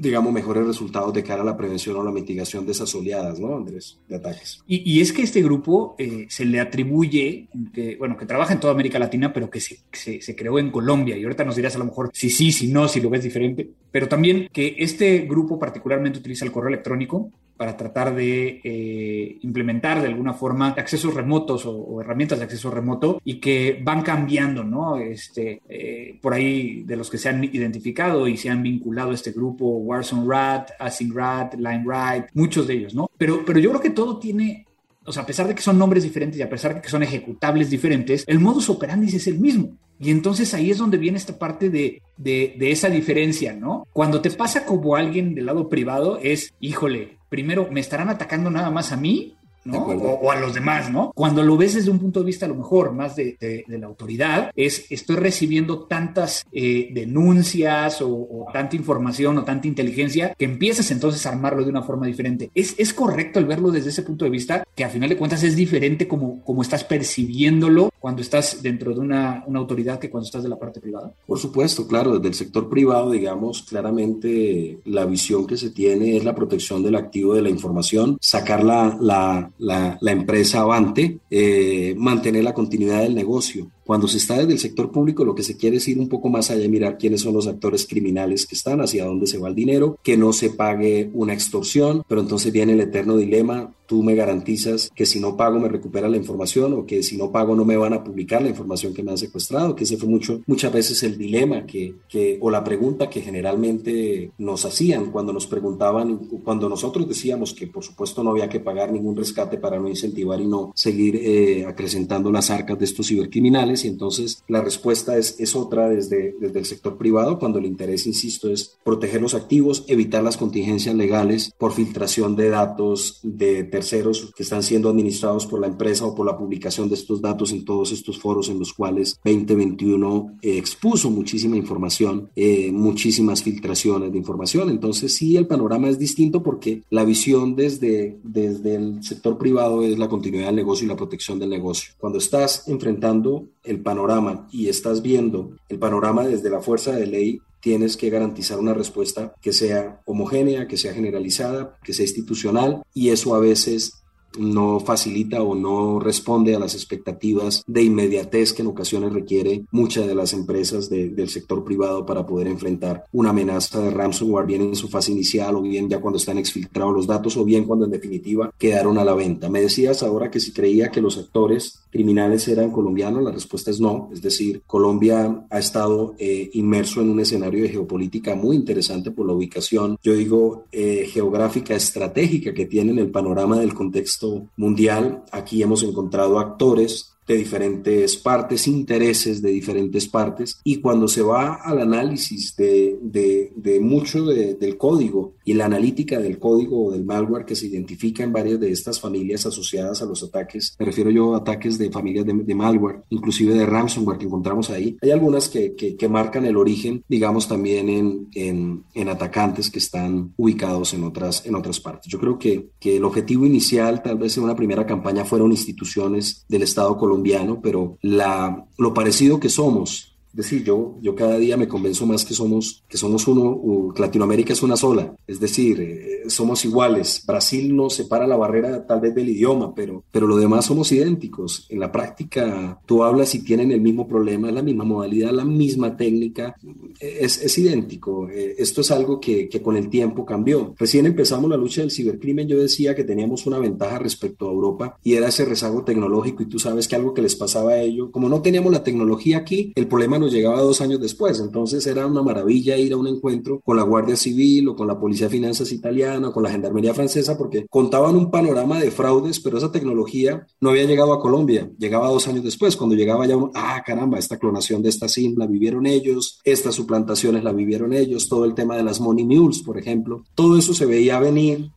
digamos, mejores resultados de cara a la prevención o la mitigación de esas oleadas, ¿no, Andrés? De ataques. Y, es que este grupo eh, se le atribuye, que, bueno, que trabaja en toda América Latina, pero que se, se, se, creó en Colombia. Y ahorita nos dirás a lo mejor si sí, si no, si lo ves diferente. Pero también que este grupo particularmente utiliza el correo electrónico para tratar de eh, implementar de alguna forma accesos remotos o, herramientas de acceso remoto y que van cambiando, ¿no? Este, eh, por ahí de los que se han identificado y se han vinculado a este grupo, Warzone Rat, Async Rat, Line Rat, muchos de ellos, ¿no? Pero, pero yo creo que todo tiene o sea, a pesar de que son nombres diferentes y a pesar de que son ejecutables diferentes, el modus operandi es el mismo. Y entonces ahí es donde viene esta parte de, de, de, esa diferencia, ¿no? Cuando te pasa como alguien del lado privado es, híjole, primero, ¿me estarán atacando nada más a mí? ¿No? O, o, a los demás, ¿no? Cuando lo ves desde un punto de vista a lo mejor más de, de, de la autoridad, es estoy recibiendo tantas eh, denuncias o, o, tanta información o tanta inteligencia que empiezas entonces a armarlo de una forma diferente. ¿Es, es correcto el verlo desde ese punto de vista, que a final de cuentas es diferente como, como estás percibiéndolo cuando estás dentro de una, una autoridad que cuando estás de la parte privada? Por supuesto, claro, desde el sector privado, digamos, claramente la visión que se tiene es la protección del activo de la información, sacar la, la la, empresa avante, eh, mantener la continuidad del negocio. Cuando se está desde el sector público, lo que se quiere es ir un poco más allá y mirar quiénes son los actores criminales que están, hacia dónde se va el dinero, que no se pague una extorsión, pero entonces viene el eterno dilema, tú me garantizas que si no pago me recupera la información o que si no pago no me van a publicar la información que me han secuestrado, que ese fue mucho, muchas veces el dilema que, que, o la pregunta que generalmente nos hacían cuando nos preguntaban, cuando nosotros decíamos que por supuesto no había que pagar ningún rescate para no incentivar y no seguir eh, acrecentando las arcas de estos cibercriminales. Y entonces la respuesta es, es otra desde, desde el sector privado cuando el interés, insisto, es proteger los activos, evitar las contingencias legales por filtración de datos de terceros que están siendo administrados por la empresa o por la publicación de estos datos en todos estos foros en los cuales 2021 eh, expuso muchísima información, eh, muchísimas filtraciones de información. Entonces sí, el panorama es distinto porque la visión desde, desde el sector privado es la continuidad del negocio y la protección del negocio. Cuando estás enfrentando el panorama y estás viendo el panorama desde la fuerza de ley, tienes que garantizar una respuesta que sea homogénea, que sea generalizada, que sea institucional y eso a veces no facilita o no responde a las expectativas de inmediatez que en ocasiones requiere muchas de las empresas de, del sector privado para poder enfrentar una amenaza de ransomware, bien en su fase inicial o bien ya cuando están exfiltrados los datos o bien cuando en definitiva quedaron a la venta. Me decías ahora que si creía que los actores criminales eran colombianos, la respuesta es no, es decir, Colombia ha estado eh, inmerso en un escenario de geopolítica muy interesante por la ubicación, yo digo, eh, geográfica estratégica que tiene en el panorama del contexto mundial. Aquí hemos encontrado actores de diferentes partes, intereses de diferentes partes, y cuando se va al análisis de, de, mucho del código y la analítica del código o del malware que se identifica en varias de estas familias asociadas a los ataques, me refiero yo a ataques de familias de, malware, inclusive de ransomware que encontramos ahí, hay algunas que, que, marcan el origen, digamos, también en, en, en, atacantes que están ubicados en otras, en otras partes. Yo creo que, que el objetivo inicial, tal vez en una primera campaña, fueron instituciones del Estado colombiano, pero la, lo parecido que somos decir, yo, yo cada día me convenzo más que somos, que somos uno, Latinoamérica es una sola, es decir, eh, somos iguales. Brasil nos separa la barrera tal vez del idioma, pero, pero lo demás somos idénticos. En la práctica, tú hablas y tienen el mismo problema, la misma modalidad, la misma técnica, es, es idéntico. Eh, esto es algo que, que con el tiempo cambió. Recién empezamos la lucha del cibercrimen, yo decía que teníamos una ventaja respecto a Europa y era ese rezago tecnológico y tú sabes que algo que les pasaba a ellos, como no teníamos la tecnología aquí, el problema nos llegaba dos años después. Entonces era una maravilla ir a un encuentro con la Guardia Civil o con la Policía de Finanzas italiana o con la Gendarmería francesa porque contaban un panorama de fraudes, pero esa tecnología no había llegado a Colombia. Llegaba dos años después, cuando llegaba ya ah, caramba, esta clonación de esta SIM la vivieron ellos, estas suplantaciones la vivieron ellos, todo el tema de las money mules, por ejemplo. Todo eso se veía venir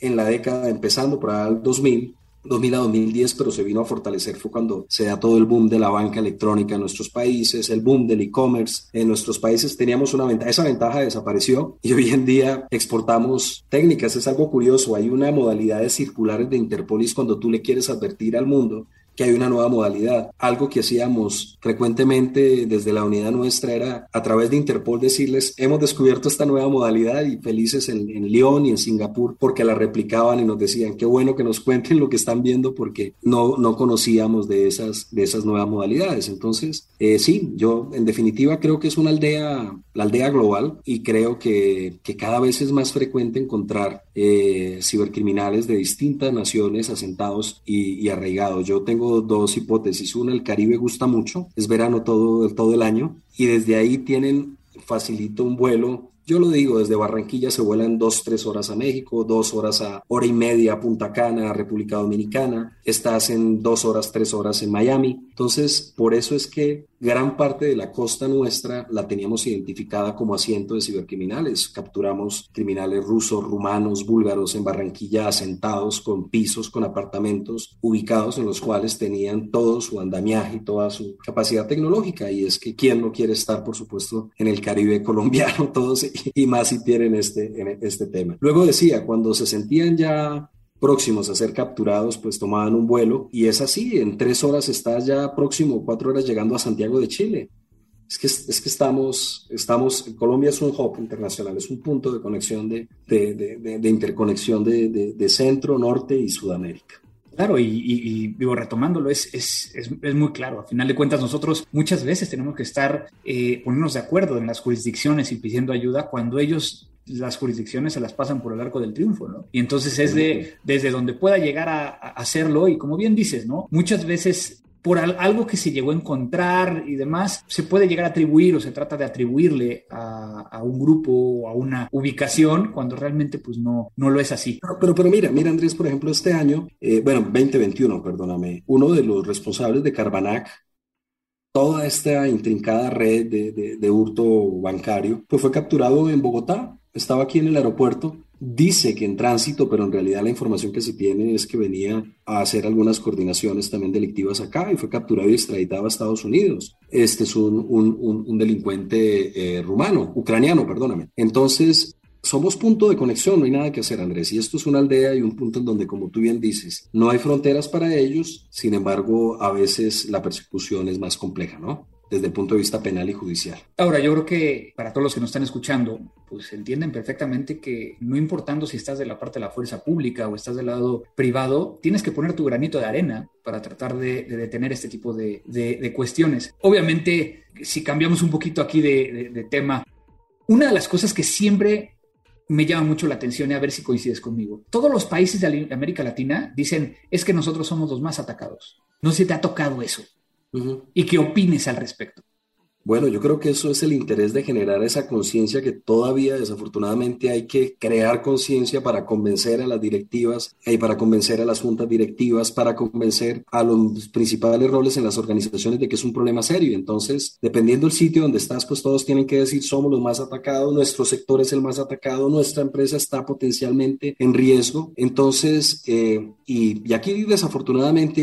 en la década empezando por el 2000 2000 a 2010, pero se vino a fortalecer fue cuando se da todo el boom de la banca electrónica en nuestros países, el boom del e-commerce en nuestros países. Teníamos una ventaja, esa ventaja desapareció y hoy en día exportamos técnicas. Es algo curioso, hay una modalidad de circulares de Interpolis cuando tú le quieres advertir al mundo que hay una nueva modalidad. Algo que hacíamos frecuentemente desde la unidad nuestra era a través de Interpol decirles, hemos descubierto esta nueva modalidad y felices en, en Lyon y en Singapur porque la replicaban y nos decían, qué bueno que nos cuenten lo que están viendo porque no, no conocíamos de esas, de esas nuevas modalidades. Entonces, eh, sí, yo en definitiva creo que es una aldea, la aldea global y creo que, que cada vez es más frecuente encontrar eh, cibercriminales de distintas naciones asentados y, arraigados. Yo tengo dos hipótesis. Una, el Caribe gusta mucho, es verano todo, todo el año y desde ahí tienen, facilito un vuelo yo lo digo, desde Barranquilla se vuelan dos, tres horas a México, dos horas a hora y media a Punta Cana, República Dominicana, estás en dos horas, tres horas en Miami. Entonces, por eso es que gran parte de la costa nuestra la teníamos identificada como asiento de cibercriminales. Capturamos criminales rusos, rumanos, búlgaros en Barranquilla asentados con pisos, con apartamentos ubicados en los cuales tenían todo su andamiaje y toda su capacidad tecnológica. Y es que quién no quiere estar, por supuesto, en el Caribe colombiano, todos y más si tienen este, este tema. Luego decía, cuando se sentían ya próximos a ser capturados, pues tomaban un vuelo y es así, en tres horas estás ya próximo, cuatro horas llegando a Santiago de Chile. Es que, es que estamos, estamos, Colombia es un hub internacional, es un punto de conexión, de, de, de, interconexión de, centro, norte y Sudamérica. Claro, y, digo, retomándolo, es, es, es, muy claro. A final de cuentas, nosotros muchas veces tenemos que estar, eh, ponernos de acuerdo en las jurisdicciones y pidiendo ayuda cuando ellos las jurisdicciones se las pasan por el arco del triunfo, ¿no? Y entonces es de desde donde pueda llegar a, hacerlo y como bien dices, ¿no? Muchas veces por algo que se llegó a encontrar y demás, se puede llegar a atribuir o se trata de atribuirle a, un grupo o a una ubicación cuando realmente pues no, no lo es así. Pero, pero, mira, mira Andrés, por ejemplo, este año, eh, bueno, 2021, perdóname, uno de los responsables de Carbanac toda esta intrincada red de, de, hurto bancario, pues fue capturado en Bogotá estaba aquí en el aeropuerto, dice que en tránsito, pero en realidad la información que se tiene es que venía a hacer algunas coordinaciones también delictivas acá y fue capturado y extraditado a Estados Unidos. Este es un, un, delincuente eh, rumano, ucraniano, perdóname. Entonces, somos punto de conexión, no hay nada que hacer, Andrés. Y esto es una aldea y un punto en donde, como tú bien dices, no hay fronteras para ellos, sin embargo, a veces la persecución es más compleja, ¿no? Desde el punto de vista penal y judicial. Ahora, yo creo que para todos los que nos están escuchando, pues entienden perfectamente que no importando si estás de la parte de la fuerza pública o estás del lado privado, tienes que poner tu granito de arena para tratar de, detener este tipo de, cuestiones. Obviamente, si cambiamos un poquito aquí de, tema, una de las cosas que siempre me llama mucho la atención y a ver si coincides conmigo. Todos los países de América Latina dicen es que nosotros somos los más atacados. No se te ha tocado eso y qué opines al respecto. Bueno, yo creo que eso es el interés de generar esa conciencia que todavía desafortunadamente hay que crear conciencia para convencer a las directivas y para convencer a las juntas directivas, para convencer a los principales roles en las organizaciones de que es un problema serio. Entonces, dependiendo del sitio donde estás, pues todos tienen que decir somos los más atacados, nuestro sector es el más atacado, nuestra empresa está potencialmente en riesgo. Entonces, eh, y, aquí desafortunadamente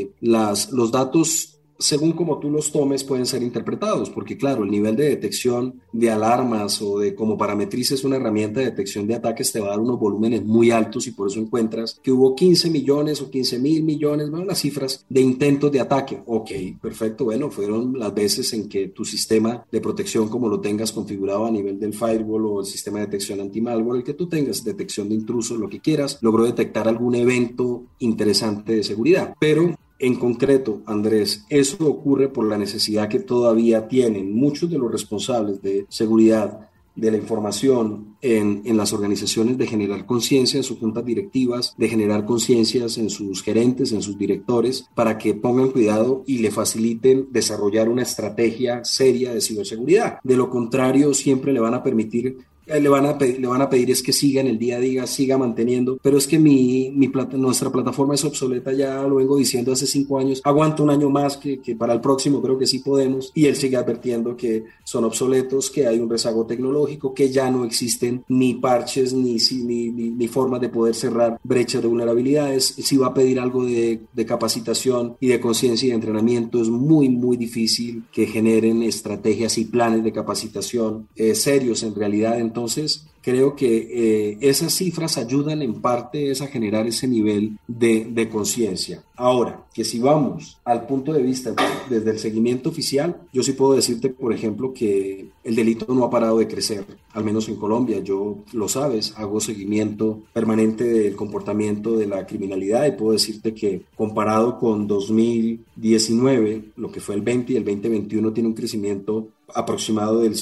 eh, las, los datos según como tú los tomes, pueden ser interpretados, porque claro, el nivel de detección de alarmas o de cómo parametrices una herramienta de detección de ataques te va a dar unos volúmenes muy altos y por eso encuentras que hubo 15 millones o 15 mil millones, bueno, las cifras de intentos de ataque. Ok, perfecto, bueno, fueron las veces en que tu sistema de protección, como lo tengas configurado a nivel del firewall o el sistema de detección anti-malware, el que tú tengas detección de intrusos, lo que quieras, logró detectar algún evento interesante de seguridad. Pero en concreto, Andrés, eso ocurre por la necesidad que todavía tienen muchos de los responsables de seguridad de la información en, en, las organizaciones de generar conciencia en sus juntas directivas, de generar conciencias en sus gerentes, en sus directores, para que pongan cuidado y le faciliten desarrollar una estrategia seria de ciberseguridad. De lo contrario, siempre le van a permitir le van, a pedir, le van a pedir es que siga en el día a día, siga manteniendo, pero es que mi, mi plata, nuestra plataforma es obsoleta, ya lo vengo diciendo hace cinco años, aguanto un año más que, que, para el próximo creo que sí podemos, y él sigue advirtiendo que son obsoletos, que hay un rezago tecnológico, que ya no existen ni parches ni, ni, ni, ni formas de poder cerrar brechas de vulnerabilidades, si va a pedir algo de, de capacitación y de conciencia y de entrenamiento, es muy, muy difícil que generen estrategias y planes de capacitación eh, serios en realidad. Entonces, creo que eh, esas cifras ayudan en parte a generar ese nivel de, de conciencia. Ahora, que si vamos al punto de vista desde el seguimiento oficial, yo sí puedo decirte, por ejemplo, que el delito no ha parado de crecer, al menos en Colombia. Yo, lo sabes, hago seguimiento permanente del comportamiento de la criminalidad y puedo decirte que comparado con 2019, lo que fue el 20 y el 2021 tiene un crecimiento aproximado del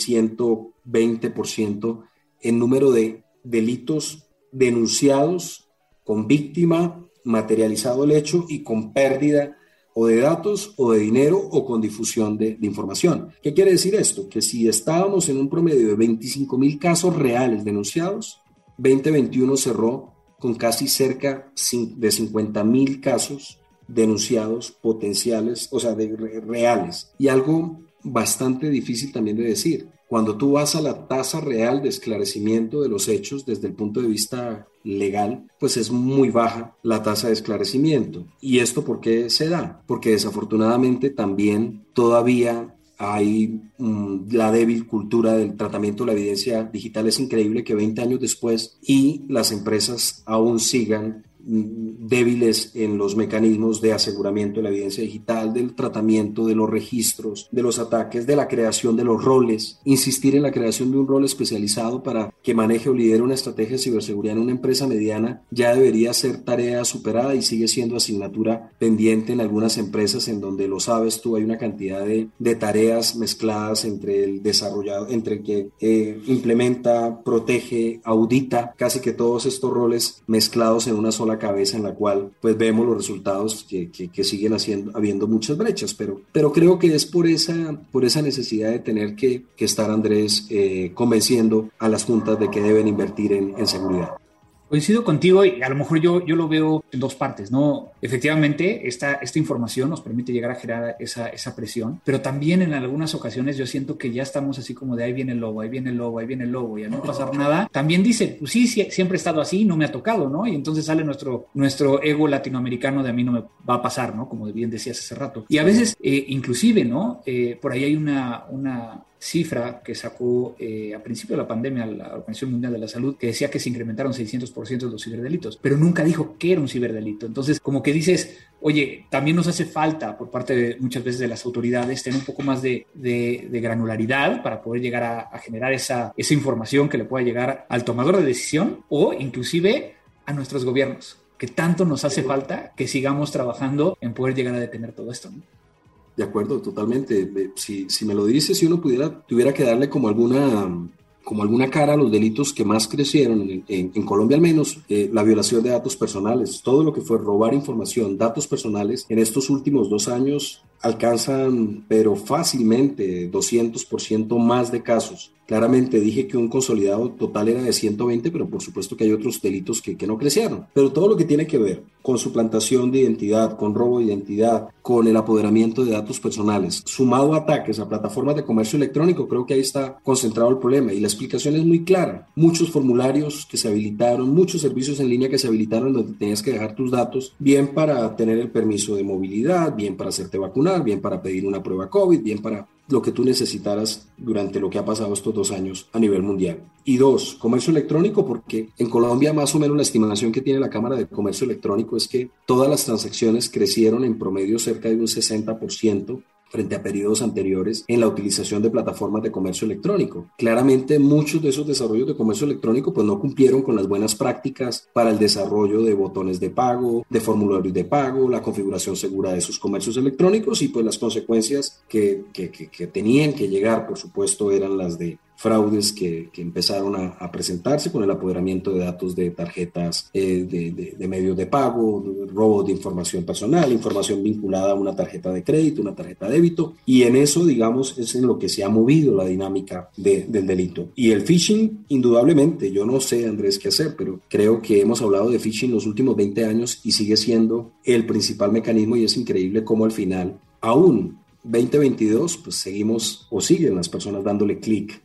120% en número de delitos denunciados con víctima, materializado el hecho y con pérdida o de datos o de dinero o con difusión de, de, información. ¿Qué quiere decir esto? Que si estábamos en un promedio de 25 mil casos reales denunciados, 2021 cerró con casi cerca de 50 mil casos denunciados potenciales, o sea, de reales. Y algo bastante difícil también de decir. Cuando tú vas a la tasa real de esclarecimiento de los hechos desde el punto de vista legal, pues es muy baja la tasa de esclarecimiento. ¿Y esto por qué se da? Porque desafortunadamente también todavía hay um, la débil cultura del tratamiento de la evidencia digital. Es increíble que 20 años después y las empresas aún sigan débiles en los mecanismos de aseguramiento de la evidencia digital, del tratamiento de los registros, de los ataques, de la creación de los roles, insistir en la creación de un rol especializado para que maneje o lidere una estrategia de ciberseguridad en una empresa mediana ya debería ser tarea superada y sigue siendo asignatura pendiente en algunas empresas en donde lo sabes tú hay una cantidad de, de tareas mezcladas entre el desarrollado, entre el que eh, implementa, protege, audita, casi que todos estos roles mezclados en una sola cabeza en la cual pues vemos los resultados que, siguen haciendo, habiendo muchas brechas, pero, pero creo que es por esa, por esa necesidad de tener que, estar Andrés eh, convenciendo a las juntas de que deben invertir en seguridad. Coincido contigo y a lo mejor yo, yo lo veo en dos partes, ¿no? Efectivamente, esta, esta información nos permite llegar a generar esa, esa presión, pero también en algunas ocasiones yo siento que ya estamos así como de ahí viene el lobo, ahí viene el lobo, ahí viene el lobo y a no pasar nada. También dice, pues sí, sí, siempre he estado así, no me ha tocado, ¿no? Y entonces sale nuestro, nuestro ego latinoamericano de a mí no me va a pasar, ¿no? Como bien decías hace rato. Y a veces, eh, inclusive, ¿no? Eh, por ahí hay una, una cifra que sacó eh, a principio de la pandemia la Organización Mundial de la Salud, que decía que se incrementaron 600% los ciberdelitos, pero nunca dijo que era un ciberdelito. Entonces, como que dices, oye, también nos hace falta por parte de muchas veces de las autoridades tener un poco más de, de, de granularidad para poder llegar a, a, generar esa, esa información que le pueda llegar al tomador de decisión o inclusive a nuestros gobiernos, que tanto nos hace falta que sigamos trabajando en poder llegar a detener todo esto. ¿no? De acuerdo, totalmente. Si, si me lo dices, si uno pudiera, tuviera que darle como alguna, como alguna cara a los delitos que más crecieron, en, Colombia al menos, eh, la violación de datos personales, todo lo que fue robar información, datos personales, en estos últimos dos años alcanzan, pero fácilmente, 200% más de casos. Claramente dije que un consolidado total era de 120, pero por supuesto que hay otros delitos que, que, no crecieron. Pero todo lo que tiene que ver con suplantación de identidad, con robo de identidad, con el apoderamiento de datos personales, sumado a ataques a plataformas de comercio electrónico, creo que ahí está concentrado el problema. Y la explicación es muy clara. Muchos formularios que se habilitaron, muchos servicios en línea que se habilitaron donde tenías que dejar tus datos, bien para tener el permiso de movilidad, bien para hacerte vacunar, bien para pedir una prueba COVID, bien para lo que tú necesitaras durante lo que ha pasado estos dos años a nivel mundial. Y dos, comercio electrónico, porque en Colombia más o menos la estimación que tiene la Cámara de Comercio Electrónico es que todas las transacciones crecieron en promedio cerca de un 60% frente a periodos anteriores en la utilización de plataformas de comercio electrónico. Claramente muchos de esos desarrollos de comercio electrónico pues no cumplieron con las buenas prácticas para el desarrollo de botones de pago, de formularios de pago, la configuración segura de sus comercios electrónicos y pues las consecuencias que, que, que tenían que llegar por supuesto eran las de fraudes que, que empezaron a, presentarse con el apoderamiento de datos de tarjetas eh, de, de, medios de pago, robo de información personal, información vinculada a una tarjeta de crédito, una tarjeta de débito, y en eso, digamos, es en lo que se ha movido la dinámica del delito. Y el phishing, indudablemente, yo no sé, Andrés, qué hacer, pero creo que hemos hablado de phishing los últimos 20 años y sigue siendo el principal mecanismo y es increíble cómo al final, aún 2022, pues seguimos o siguen las personas dándole clic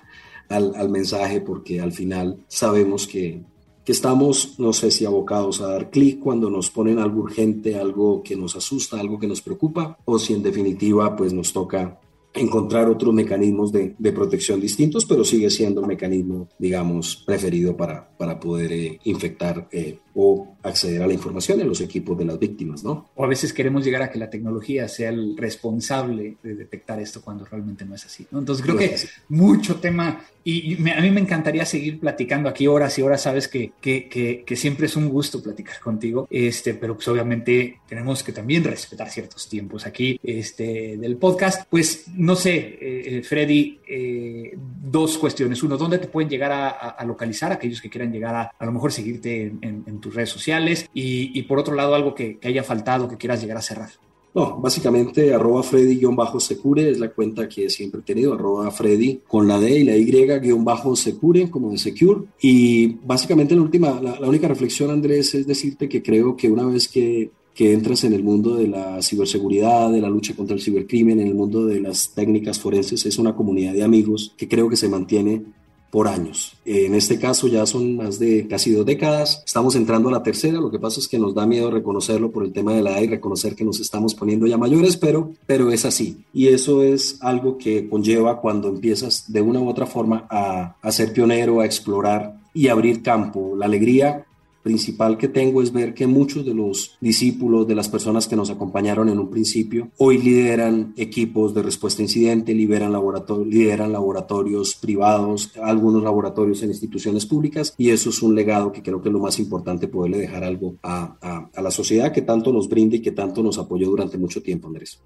al, mensaje porque al final sabemos que, que estamos, no sé si abocados a dar clic cuando nos ponen algo urgente, algo que nos asusta, algo que nos preocupa, o si en definitiva pues nos toca encontrar otros mecanismos de, de, protección distintos, pero sigue siendo el mecanismo, digamos, preferido para, para poder eh, infectar eh, o acceder a la información en los equipos de las víctimas, ¿no? O a veces queremos llegar a que la tecnología sea el responsable de detectar esto cuando realmente no es así, ¿no? Entonces creo que mucho tema y me, a mí me encantaría seguir platicando aquí horas y horas, sabes que, que, que, que, siempre es un gusto platicar contigo, este, pero pues obviamente tenemos que también respetar ciertos tiempos aquí este, del podcast. Pues no sé, eh, Freddy, eh, dos cuestiones. Uno, ¿dónde te pueden llegar a, a, a localizar aquellos que quieran llegar a a lo mejor seguirte en, en, en tus redes sociales? Y, por otro lado, algo que, haya faltado, que quieras llegar a cerrar. No, básicamente arroba Freddy-Secure es la cuenta que siempre he tenido, arroba Freddy con la D y la Y-Secure, como de Secure. Y básicamente la última, la, la, única reflexión, Andrés, es decirte que creo que una vez que, que entras en el mundo de la ciberseguridad, de la lucha contra el cibercrimen, en el mundo de las técnicas forenses, es una comunidad de amigos que creo que se mantiene por años. En este caso ya son más de casi dos décadas. Estamos entrando a la tercera. Lo que pasa es que nos da miedo reconocerlo por el tema de la edad y reconocer que nos estamos poniendo ya mayores, pero, pero es así. Y eso es algo que conlleva cuando empiezas de una u otra forma a, a ser pionero, a explorar y abrir campo. La alegría principal que tengo es ver que muchos de los discípulos, de las personas que nos acompañaron en un principio, hoy lideran equipos de respuesta a incidente, lideran, laborator lideran laboratorios privados, algunos laboratorios en instituciones públicas, y eso es un legado que creo que es lo más importante, poderle dejar algo a, a, la sociedad que tanto nos brinda y que tanto nos apoyó durante mucho tiempo, Andrés.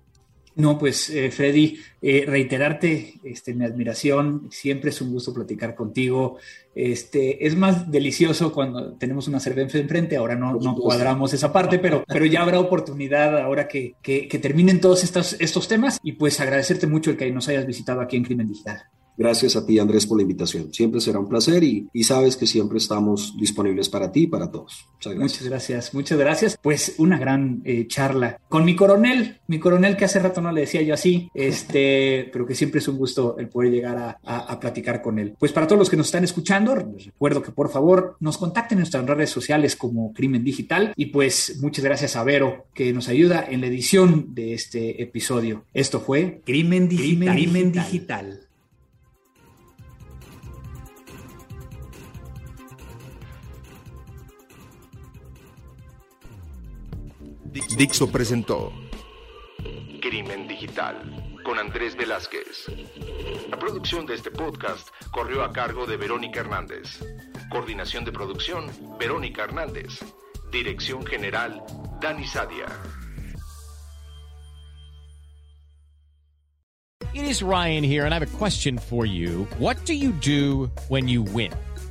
No, pues eh, Freddy, eh, reiterarte este, mi admiración, siempre es un gusto platicar contigo. Este, es más delicioso cuando tenemos una cerveza enfrente, ahora no, no cuadramos esa parte, pero, pero ya habrá oportunidad ahora que, que, que terminen todos estos, estos temas y pues agradecerte mucho el que nos hayas visitado aquí en Crimen Digital. Gracias a ti, Andrés, por la invitación. Siempre será un placer y, y, sabes que siempre estamos disponibles para ti y para todos. Muchas gracias. Muchas gracias, muchas gracias. Pues una gran eh, charla con mi coronel, mi coronel que hace rato no le decía yo así, este, pero que siempre es un gusto el poder llegar a, a, a, platicar con él. Pues para todos los que nos están escuchando, les recuerdo que por favor nos contacten en nuestras redes sociales como Crimen Digital y pues muchas gracias a Vero que nos ayuda en la edición de este episodio. Esto fue Crimen Digital. Crimen Digital. Dixo presentó Crimen Digital con Andrés Velázquez. La producción de este podcast corrió a cargo de Verónica Hernández. Coordinación de producción, Verónica Hernández. Dirección General, Dani Sadia. It is Ryan here, and I have a question for you. What do you do when you win?